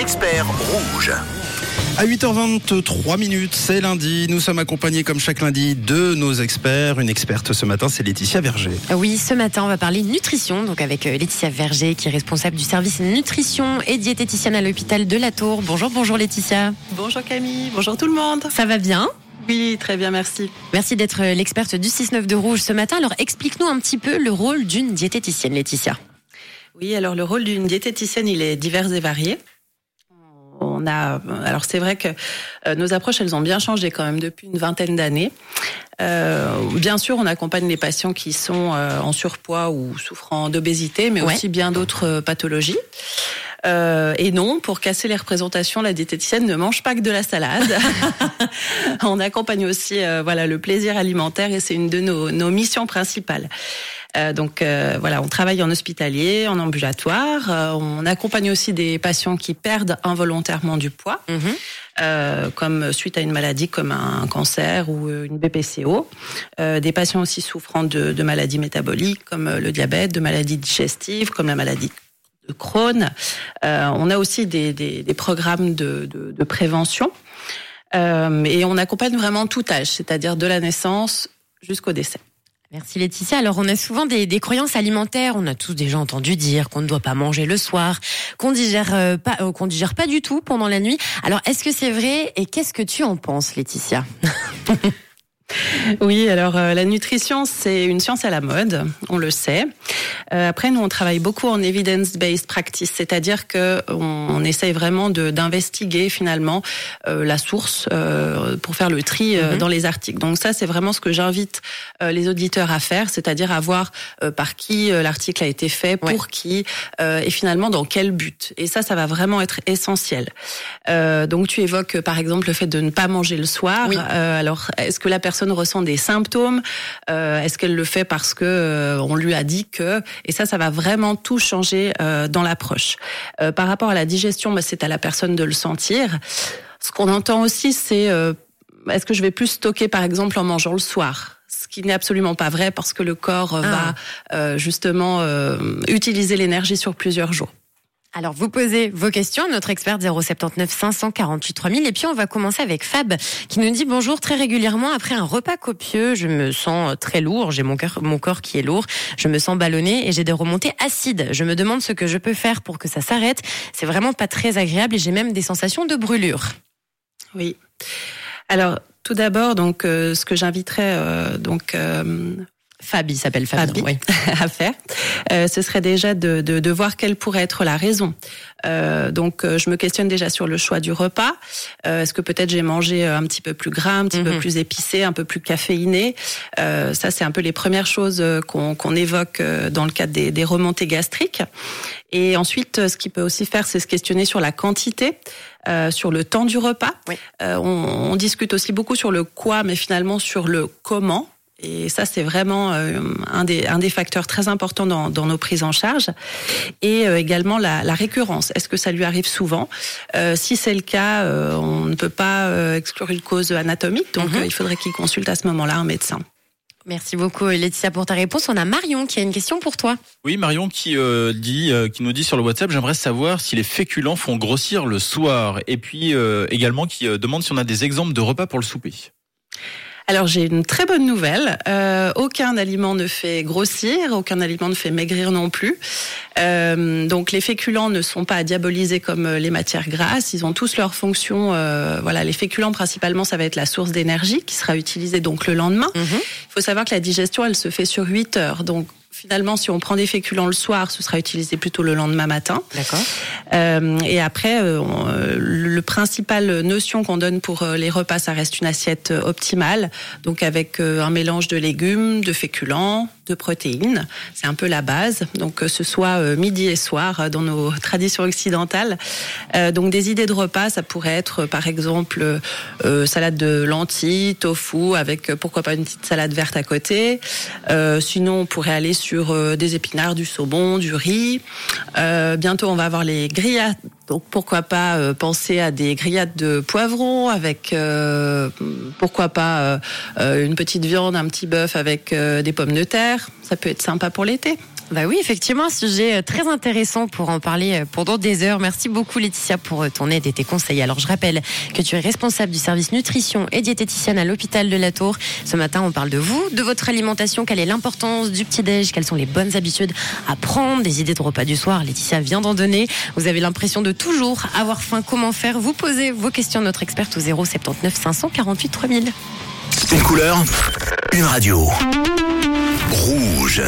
les experts rouges. À 8h23 minutes, c'est lundi. Nous sommes accompagnés comme chaque lundi de nos experts. Une experte ce matin, c'est Laetitia Verger. Oui, ce matin, on va parler nutrition, donc avec euh, Laetitia Verger, qui est responsable du service nutrition et diététicienne à l'hôpital de la Tour. Bonjour, bonjour Laetitia. Bonjour Camille, bonjour tout le monde. Ça va bien? Oui, très bien, merci. Merci d'être euh, l'experte du 6-9 de Rouge ce matin. Alors explique-nous un petit peu le rôle d'une diététicienne, Laetitia. Oui, alors le rôle d'une diététicienne, il est divers et varié. On a, alors c'est vrai que euh, nos approches, elles ont bien changé quand même depuis une vingtaine d'années. Euh, bien sûr, on accompagne les patients qui sont euh, en surpoids ou souffrant d'obésité, mais Ouais. aussi bien d'autres euh, pathologies. Euh, et non, pour casser les représentations, la diététicienne ne mange pas que de la salade. on accompagne aussi, euh, voilà, le plaisir alimentaire et c'est une de nos, nos missions principales. Euh, donc euh, voilà, on travaille en hospitalier, en ambulatoire. Euh, on accompagne aussi des patients qui perdent involontairement du poids, euh, comme suite à une maladie comme un cancer ou euh, une BPCO. Euh, des patients aussi souffrant de, de maladies métaboliques comme le diabète, de maladies digestives comme la maladie Euh, on a aussi des, programmes de, prévention. Euh, et on accompagne vraiment tout âge, c'est-à-dire de la naissance jusqu'au décès. Merci Laetitia. Alors on a souvent des, croyances alimentaires. On a tous déjà entendu dire qu'on ne doit pas manger le soir, qu'on digère euh, pas, qu'on digère pas du tout pendant la nuit. Alors est-ce que c'est vrai et qu'est-ce que tu en penses, Laetitia? Oui, alors euh, la nutrition, c'est une science à la mode, on le sait. Euh, après, nous, on travaille beaucoup en evidence-based practice, c'est-à-dire que on, on essaye vraiment d'investiguer finalement euh, la source euh, pour faire le tri euh, Mhm. dans les articles. Donc ça, c'est vraiment ce que j'invite euh, les auditeurs à faire, c'est-à-dire à voir euh, par qui euh, l'article a été fait, pour Ouais. qui, euh, et finalement dans quel but. Et ça, ça va vraiment être essentiel. Euh, donc tu évoques par exemple le fait de ne pas manger le soir. Oui. Euh, alors est-ce que la personne ressent des symptômes Euh, Est-ce qu'elle le fait parce que euh, on lui a dit que Et ça, ça va vraiment tout changer euh, dans l'approche. Euh, par rapport à la digestion, bah, c'est à la personne de le sentir. Ce qu'on entend aussi, c'est euh, est-ce que je vais plus stocker par exemple en mangeant le soir? Ce qui n'est absolument pas vrai parce que le corps Ah. va euh, justement euh, utiliser l'énergie sur plusieurs jours. Alors vous posez vos questions notre experte 079 548 3000 et puis on va commencer avec Fab qui nous dit bonjour très régulièrement après un repas copieux, je me sens très lourd, j'ai mon cœur mon corps qui est lourd, je me sens ballonné et j'ai des remontées acides. Je me demande ce que je peux faire pour que ça s'arrête. C'est vraiment pas très agréable et j'ai même des sensations de brûlure. Oui. Alors, tout d'abord, donc, euh, ce que j'inviterais euh, donc euh, Fab, il s'appelle Fab. Fabi. oui. à faire, euh, ce serait déjà de, de, de voir quelle pourrait être la raison. Euh, donc, euh, je me questionne déjà sur le choix du repas. Euh, Est-ce que peut-être j'ai mangé euh, un petit peu plus gras, un petit peu Mhm. plus épicé, un peu plus caféiné? Euh, Ça, c'est un peu les premières choses qu'on qu'on évoque dans le cadre des, des remontées gastriques. Et ensuite, ce qu'il peut aussi faire, c'est se questionner sur la quantité. euh, sur le temps du repas. Oui. Euh, on, on discute aussi beaucoup sur le quoi, mais finalement sur le comment. Et ça, c'est vraiment euh, un, des, un des facteurs très importants dans, dans nos prises en charge. Et euh, également la, la récurrence. Est-ce que ça lui arrive souvent? Euh, Si c'est le cas, euh, on ne peut pas euh, exclure une cause anatomique. Donc, Mhm. euh, il faudrait qu'il consulte à ce moment-là un médecin. Merci beaucoup Laetitia pour ta réponse. On a Marion qui a une question pour toi. Oui, Marion qui euh, dit, euh, qui nous dit sur le WhatsApp, j'aimerais savoir si les féculents font grossir le soir, et puis euh, également qui euh, demande si on a des exemples de repas pour le souper. Alors j'ai une très bonne nouvelle. Euh, aucun aliment ne fait grossir, aucun aliment ne fait maigrir non plus. Euh, donc les féculents ne sont pas à diaboliser comme euh, les matières grasses. Ils ont tous leurs fonctions. euh, voilà, les féculents principalement, ça va être la source d'énergie qui sera utilisée donc le lendemain. Mhm. Il faut savoir que la digestion, elle se fait sur 8 heures. Donc finalement, si on prend des féculents le soir, ce sera utilisé plutôt le lendemain matin. D'accord. Euh, et après, euh, on- euh, le principal notion qu'on donne pour euh, les repas, ça reste une assiette euh, optimale, donc avec un mélange de légumes, de féculents, de protéines. C'est un peu la base. Donc que ce soit euh, midi et soir euh, dans nos traditions occidentales. Euh, donc des idées de repas, ça pourrait être euh, par exemple euh, salade de lentilles, tofu avec euh, pourquoi pas une petite salade verte à côté. Euh, sinon, on pourrait aller sur euh, des épinards, du saumon, du riz. Euh, bientôt, on va avoir les grillades. Donc pourquoi pas euh, penser à des grillades de poivrons avec euh, pourquoi pas euh, une petite viande, un petit bœuf avec des pommes de terre. Ça peut être sympa pour l'été. Bah oui, effectivement, un sujet euh, très intéressant pour en parler euh, pendant des heures. Merci beaucoup Laetitia pour euh, ton aide et tes conseils. Alors je rappelle que tu es responsable du service nutrition et diététicienne à l'hôpital de la Tour. Ce matin, on parle de vous, de votre alimentation, quelle est l'importance du petit-déj, quelles sont les bonnes habitudes à prendre, des idées de repas du soir. Laetitia vient d'en donner. Vous avez l'impression de toujours avoir faim. Comment faire? Vous posez vos questions à notre experte au 079 548 3000. Une couleur, une radio. Rouge.